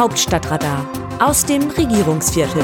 Hauptstadtradar aus dem Regierungsviertel.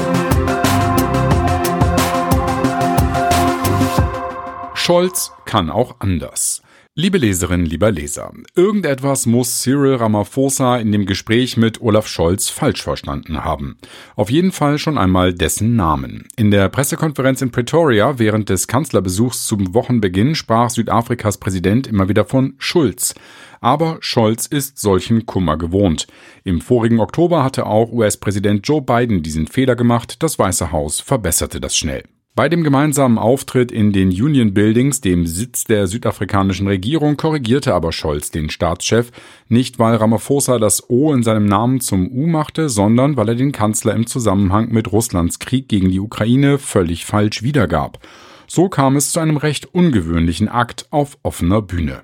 Scholz kann auch anders. Liebe Leserinnen, lieber Leser, irgendetwas muss Cyril Ramaphosa in dem Gespräch mit Olaf Scholz falsch verstanden haben. Auf jeden Fall schon einmal dessen Namen. In der Pressekonferenz in Pretoria während des Kanzlerbesuchs zum Wochenbeginn sprach Südafrikas Präsident immer wieder von Schulz. Aber Scholz ist solchen Kummer gewohnt. Im vorigen Oktober hatte auch US-Präsident Joe Biden diesen Fehler gemacht, das Weiße Haus verbesserte das schnell. Bei dem gemeinsamen Auftritt in den Union Buildings, dem Sitz der südafrikanischen Regierung, korrigierte aber Scholz den Staatschef, nicht weil Ramaphosa das O in seinem Namen zum U machte, sondern weil er den Kanzler im Zusammenhang mit Russlands Krieg gegen die Ukraine völlig falsch wiedergab. So kam es zu einem recht ungewöhnlichen Akt auf offener Bühne.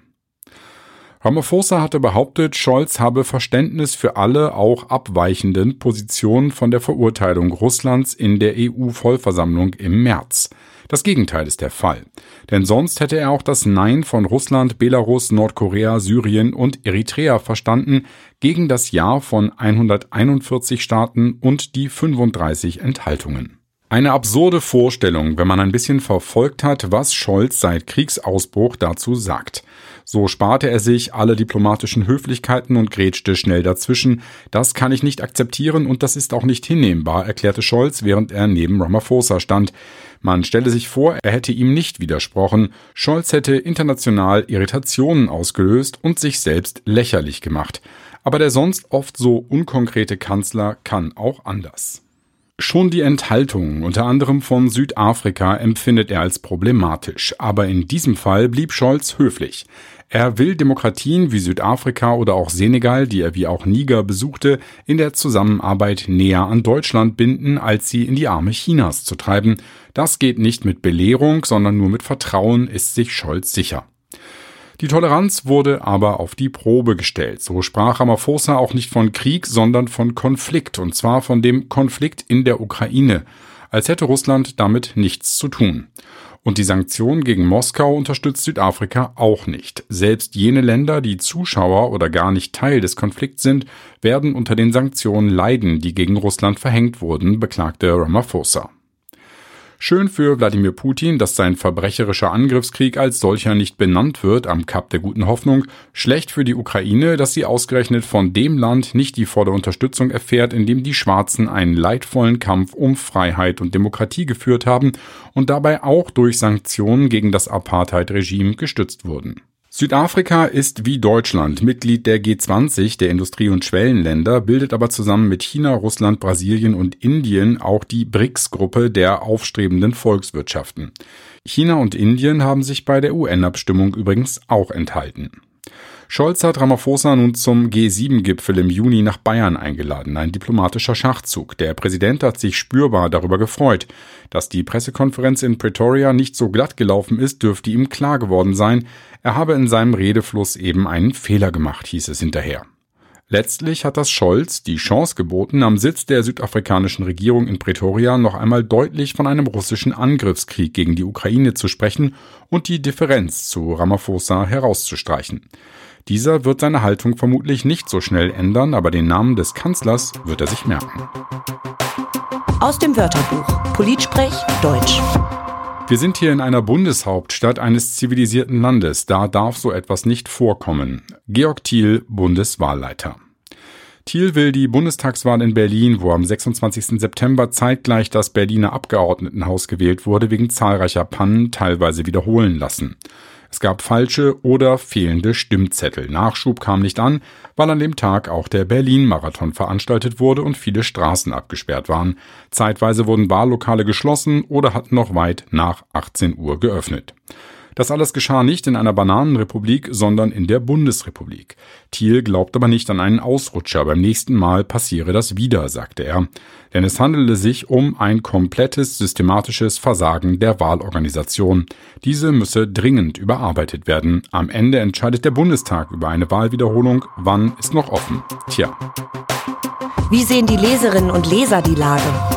Ramaphosa hatte behauptet, Scholz habe Verständnis für alle auch abweichenden Positionen von der Verurteilung Russlands in der EU-Vollversammlung im März. Das Gegenteil ist der Fall. Denn sonst hätte er auch das Nein von Russland, Belarus, Nordkorea, Syrien und Eritrea verstanden gegen das Ja von 141 Staaten und die 35 Enthaltungen. Eine absurde Vorstellung, wenn man ein bisschen verfolgt hat, was Scholz seit Kriegsausbruch dazu sagt. So sparte er sich alle diplomatischen Höflichkeiten und grätschte schnell dazwischen. Das kann ich nicht akzeptieren und das ist auch nicht hinnehmbar, erklärte Scholz, während er neben Ramaphosa stand. Man stelle sich vor, er hätte ihm nicht widersprochen. Scholz hätte international Irritationen ausgelöst und sich selbst lächerlich gemacht. Aber der sonst oft so unkonkrete Kanzler kann auch anders. Schon die Enthaltung, unter anderem von Südafrika, empfindet er als problematisch, aber in diesem Fall blieb Scholz höflich. Er will Demokratien wie Südafrika oder auch Senegal, die er wie auch Niger besuchte, in der Zusammenarbeit näher an Deutschland binden, als sie in die Arme Chinas zu treiben. Das geht nicht mit Belehrung, sondern nur mit Vertrauen, ist sich Scholz sicher. Die Toleranz wurde aber auf die Probe gestellt. So sprach Ramaphosa auch nicht von Krieg, sondern von Konflikt, und zwar von dem Konflikt in der Ukraine, als hätte Russland damit nichts zu tun. Und die Sanktionen gegen Moskau unterstützt Südafrika auch nicht. Selbst jene Länder, die Zuschauer oder gar nicht Teil des Konflikts sind, werden unter den Sanktionen leiden, die gegen Russland verhängt wurden, beklagte Ramaphosa. Schön für Wladimir Putin, dass sein verbrecherischer Angriffskrieg als solcher nicht benannt wird am Kap der guten Hoffnung. Schlecht für die Ukraine, dass sie ausgerechnet von dem Land nicht die volle Unterstützung erfährt, in dem die Schwarzen einen leidvollen Kampf um Freiheit und Demokratie geführt haben und dabei auch durch Sanktionen gegen das Apartheid-Regime gestützt wurden. Südafrika ist wie Deutschland Mitglied der G20 der Industrie- und Schwellenländer, bildet aber zusammen mit China, Russland, Brasilien und Indien auch die BRICS-Gruppe der aufstrebenden Volkswirtschaften. China und Indien haben sich bei der UN-Abstimmung übrigens auch enthalten. Scholz hat Ramaphosa nun zum G7-Gipfel im Juni nach Bayern eingeladen, ein diplomatischer Schachzug. Der Präsident hat sich spürbar darüber gefreut. Dass die Pressekonferenz in Pretoria nicht so glatt gelaufen ist, dürfte ihm klar geworden sein. Er habe in seinem Redefluss eben einen Fehler gemacht, hieß es hinterher. Letztlich hat das Scholz die Chance geboten, am Sitz der südafrikanischen Regierung in Pretoria noch einmal deutlich von einem russischen Angriffskrieg gegen die Ukraine zu sprechen und die Differenz zu Ramaphosa herauszustreichen. Dieser wird seine Haltung vermutlich nicht so schnell ändern, aber den Namen des Kanzlers wird er sich merken. Aus dem Wörterbuch Politsprech Deutsch. Wir sind hier in einer Bundeshauptstadt eines zivilisierten Landes. Da darf so etwas nicht vorkommen. Georg Thiel, Bundeswahlleiter. Thiel will die Bundestagswahl in Berlin, wo am 26. September zeitgleich das Berliner Abgeordnetenhaus gewählt wurde, wegen zahlreicher Pannen teilweise wiederholen lassen. Es gab falsche oder fehlende Stimmzettel. Nachschub kam nicht an, weil an dem Tag auch der Berlin-Marathon veranstaltet wurde und viele Straßen abgesperrt waren. Zeitweise wurden Wahllokale geschlossen oder hatten noch weit nach 18 Uhr geöffnet. Das alles geschah nicht in einer Bananenrepublik, sondern in der Bundesrepublik. Thiel glaubt aber nicht an einen Ausrutscher. Beim nächsten Mal passiere das wieder, sagte er. Denn es handele sich um ein komplettes systematisches Versagen der Wahlorganisation. Diese müsse dringend überarbeitet werden. Am Ende entscheidet der Bundestag über eine Wahlwiederholung. Wann ist noch offen? Tja. Wie sehen die Leserinnen und Leser die Lage?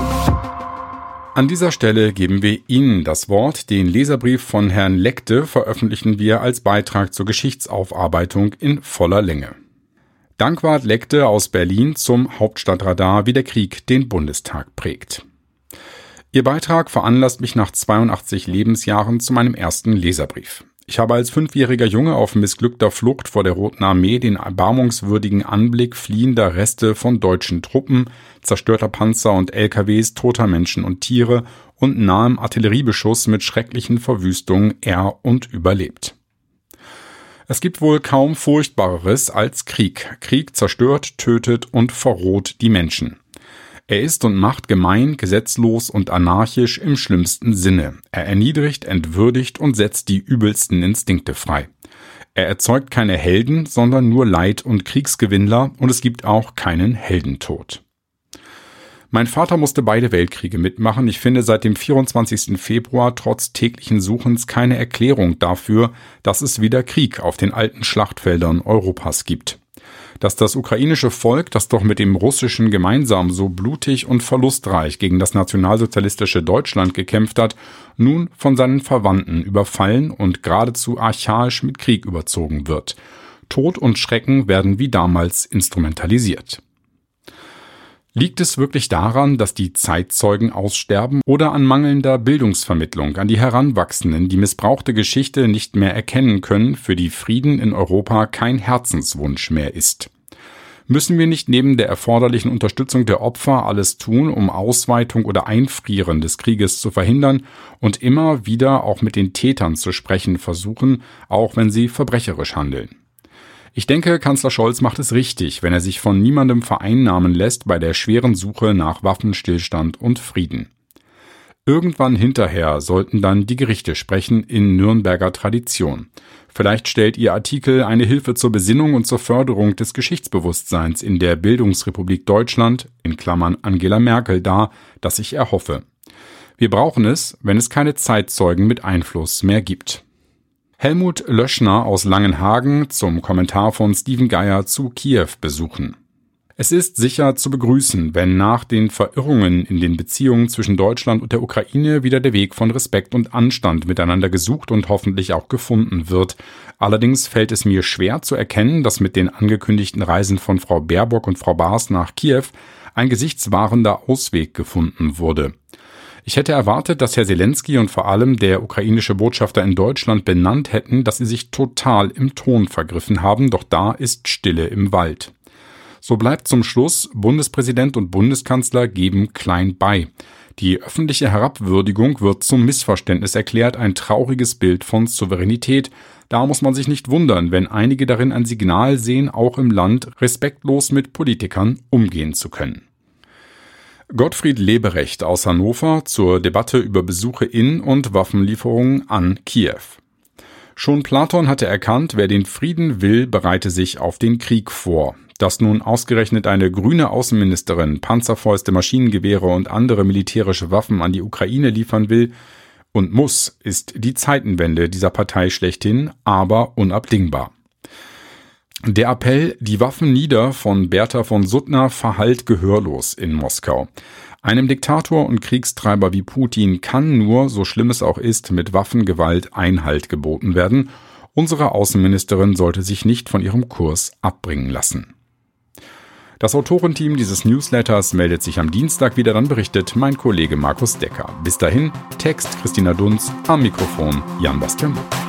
An dieser Stelle geben wir Ihnen das Wort. Den Leserbrief von Herrn Leckte veröffentlichen wir als Beitrag zur Geschichtsaufarbeitung in voller Länge. Dankwart leckte aus Berlin zum Hauptstadtradar, wie der Krieg den Bundestag prägt. Ihr Beitrag veranlasst mich nach 82 Lebensjahren zu meinem ersten Leserbrief. Ich habe als fünfjähriger Junge auf missglückter Flucht vor der Roten Armee den erbarmungswürdigen Anblick fliehender Reste von deutschen Truppen, zerstörter Panzer und LKWs, toter Menschen und Tiere und nahem Artilleriebeschuss mit schrecklichen Verwüstungen er und überlebt. Es gibt wohl kaum Furchtbareres als Krieg. Krieg zerstört, tötet und verroht die Menschen. Er ist und macht gemein, gesetzlos und anarchisch im schlimmsten Sinne. Er erniedrigt, entwürdigt und setzt die übelsten Instinkte frei. Er erzeugt keine Helden, sondern nur Leid und Kriegsgewinnler und es gibt auch keinen Heldentod. Mein Vater musste beide Weltkriege mitmachen. Ich finde seit dem 24. Februar trotz täglichen Suchens keine Erklärung dafür, dass es wieder Krieg auf den alten Schlachtfeldern Europas gibt dass das ukrainische Volk, das doch mit dem russischen gemeinsam so blutig und verlustreich gegen das nationalsozialistische Deutschland gekämpft hat, nun von seinen Verwandten überfallen und geradezu archaisch mit Krieg überzogen wird. Tod und Schrecken werden wie damals instrumentalisiert. Liegt es wirklich daran, dass die Zeitzeugen aussterben oder an mangelnder Bildungsvermittlung an die Heranwachsenden, die missbrauchte Geschichte nicht mehr erkennen können, für die Frieden in Europa kein Herzenswunsch mehr ist? Müssen wir nicht neben der erforderlichen Unterstützung der Opfer alles tun, um Ausweitung oder Einfrieren des Krieges zu verhindern und immer wieder auch mit den Tätern zu sprechen versuchen, auch wenn sie verbrecherisch handeln? Ich denke, Kanzler Scholz macht es richtig, wenn er sich von niemandem vereinnahmen lässt bei der schweren Suche nach Waffenstillstand und Frieden. Irgendwann hinterher sollten dann die Gerichte sprechen in Nürnberger Tradition. Vielleicht stellt Ihr Artikel eine Hilfe zur Besinnung und zur Förderung des Geschichtsbewusstseins in der Bildungsrepublik Deutschland, in Klammern Angela Merkel, dar, das ich erhoffe. Wir brauchen es, wenn es keine Zeitzeugen mit Einfluss mehr gibt. Helmut Löschner aus Langenhagen zum Kommentar von Steven Geier zu Kiew besuchen. Es ist sicher zu begrüßen, wenn nach den Verirrungen in den Beziehungen zwischen Deutschland und der Ukraine wieder der Weg von Respekt und Anstand miteinander gesucht und hoffentlich auch gefunden wird. Allerdings fällt es mir schwer zu erkennen, dass mit den angekündigten Reisen von Frau Baerbock und Frau Baas nach Kiew ein gesichtswahrender Ausweg gefunden wurde. Ich hätte erwartet, dass Herr Zelensky und vor allem der ukrainische Botschafter in Deutschland benannt hätten, dass sie sich total im Ton vergriffen haben, doch da ist Stille im Wald. So bleibt zum Schluss, Bundespräsident und Bundeskanzler geben klein bei. Die öffentliche Herabwürdigung wird zum Missverständnis erklärt, ein trauriges Bild von Souveränität. Da muss man sich nicht wundern, wenn einige darin ein Signal sehen, auch im Land respektlos mit Politikern umgehen zu können. Gottfried Leberecht aus Hannover zur Debatte über Besuche in und Waffenlieferungen an Kiew. Schon Platon hatte erkannt, wer den Frieden will, bereite sich auf den Krieg vor. Dass nun ausgerechnet eine grüne Außenministerin Panzerfäuste, Maschinengewehre und andere militärische Waffen an die Ukraine liefern will und muss, ist die Zeitenwende dieser Partei schlechthin, aber unabdingbar. Der Appell Die Waffen nieder von Bertha von Suttner verhallt gehörlos in Moskau. Einem Diktator und Kriegstreiber wie Putin kann nur, so schlimm es auch ist, mit Waffengewalt Einhalt geboten werden. Unsere Außenministerin sollte sich nicht von ihrem Kurs abbringen lassen. Das Autorenteam dieses Newsletters meldet sich am Dienstag wieder, dann berichtet mein Kollege Markus Decker. Bis dahin, Text Christina Dunz, am Mikrofon Jan Bastian Buch.